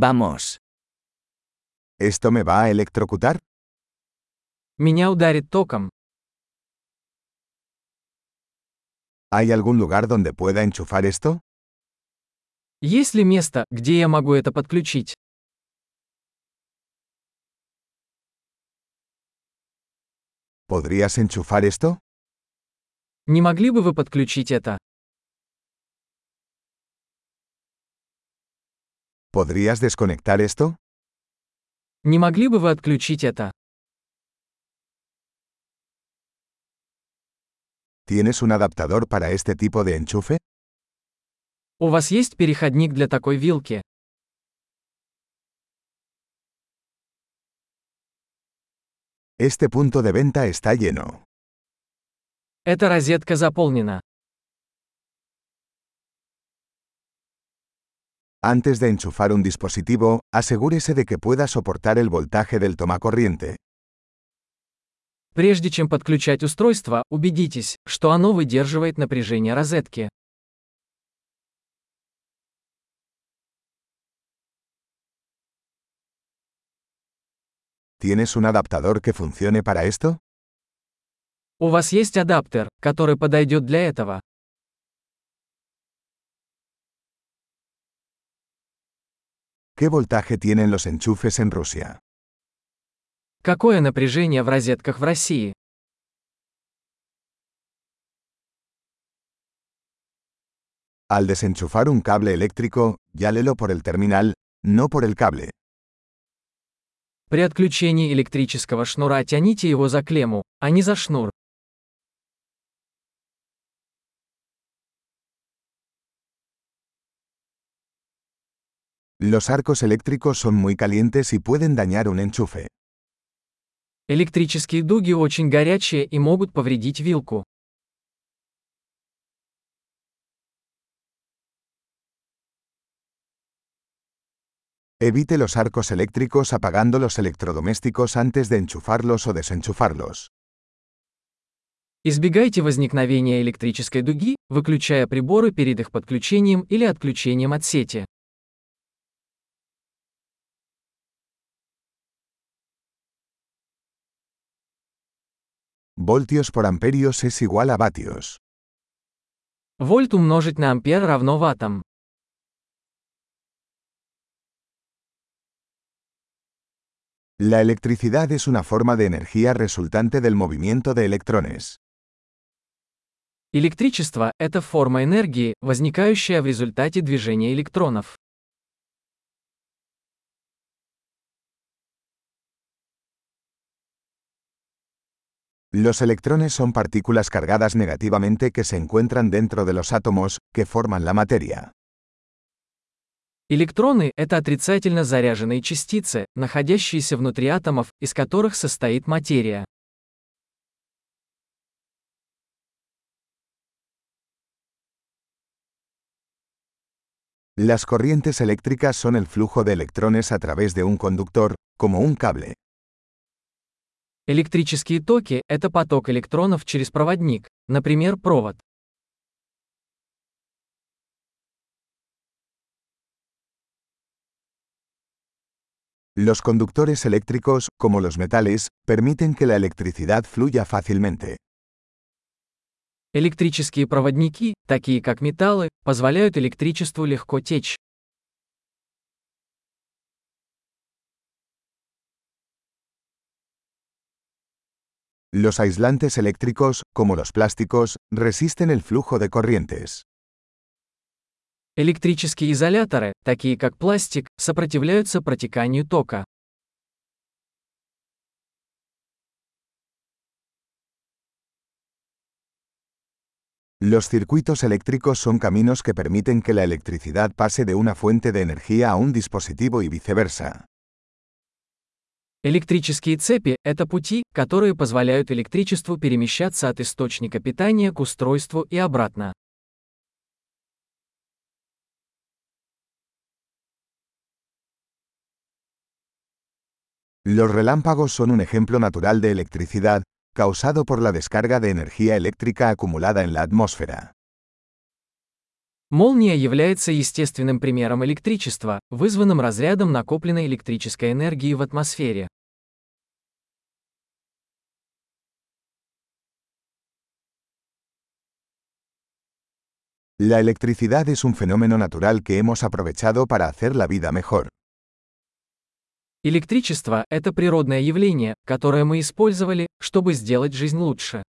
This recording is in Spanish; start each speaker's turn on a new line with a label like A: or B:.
A: Vamos.
B: ¿Esto me va a electrocutar?
C: Меня ударит током.
B: ¿Hay algún lugar donde pueda enchufar esto?
C: Есть ли место, где я могу это подключить?
B: ¿Podrías enchufar esto?
C: Не могли бы вы подключить это?
B: ¿Podrías desconectar esto?
C: Не могли бы вы отключить это?
B: ¿Tienes un adaptador para este tipo de enchufe?
C: У вас есть переходник для такой вилки?
B: Este punto de venta está lleno.
C: Эта розетка заполнена.
B: Antes de enchufar un dispositivo, asegúrese de que pueda soportar el voltaje del tomacorriente.
C: Прежде чем подключать устройство, убедитесь, что оно выдерживает напряжение розетки.
B: ¿Tienes un adaptador que funcione para esto?
C: У вас есть адаптер, который подойдет для этого?
B: ¿Qué voltaje tienen los enchufes en Rusia?
C: Какое напряжение в розетках в России?
B: Al desenchufar un cable eléctrico, llálelo por el terminal, no por el cable.
C: При отключении электрического шнура тяните его за клемму, а не за шнур.
B: Los arcos eléctricos son muy calientes y pueden dañar un enchufe.
C: Электрические дуги очень горячие и могут повредить вилку.
B: Evite los arcos eléctricos apagando los electrodomésticos antes de enchufarlos o desenchufarlos.
C: Избегайте возникновения электрической дуги, выключая приборы перед их подключением или отключением от сети.
B: Voltios por amperios es igual a vatios.
C: Вольт умножить на ампер равно ваттам.
B: La electricidad es una forma de energía resultante del movimiento de electrones.
C: Электричество – это форма энергии, возникающая в результате движения электронов.
B: Los electrones son partículas cargadas negativamente que se encuentran dentro de los átomos, que forman la materia.
C: Электроны – это отрицательно заряженные частицы, находящиеся внутри атомов, из которых состоит материя.
B: Las corrientes eléctricas son el flujo de electrones a través de un conductor, como un cable.
C: Электрические токи – это поток электронов через проводник, например, провод.
B: Los conductores eléctricos, como los metales, permiten que la electricidad fluya fácilmente.
C: Электрические проводники, такие как металлы, позволяют электричеству легко течь.
B: Los aislantes eléctricos, como los plásticos, resisten el flujo de corrientes.
C: Электрические изоляторы, такие как пластик, сопротивляются протеканию тока.
B: Los circuitos eléctricos son caminos que permiten que la electricidad pase de una fuente de energía a un dispositivo y viceversa.
C: Электрические цепи – это пути, которые позволяют электричеству перемещаться от источника питания к устройству и обратно.
B: Los relámpagos son un ejemplo natural de electricidad, causado por la descarga de energía eléctrica acumulada en la atmósfera.
C: Молния является естественным примером электричества, вызванным разрядом накопленной электрической энергии в атмосфере.
B: La electricidad es un fenómeno natural que hemos aprovechado para hacer la vida mejor.
C: Электричество – это природное явление, которое мы использовали, чтобы сделать жизнь лучше.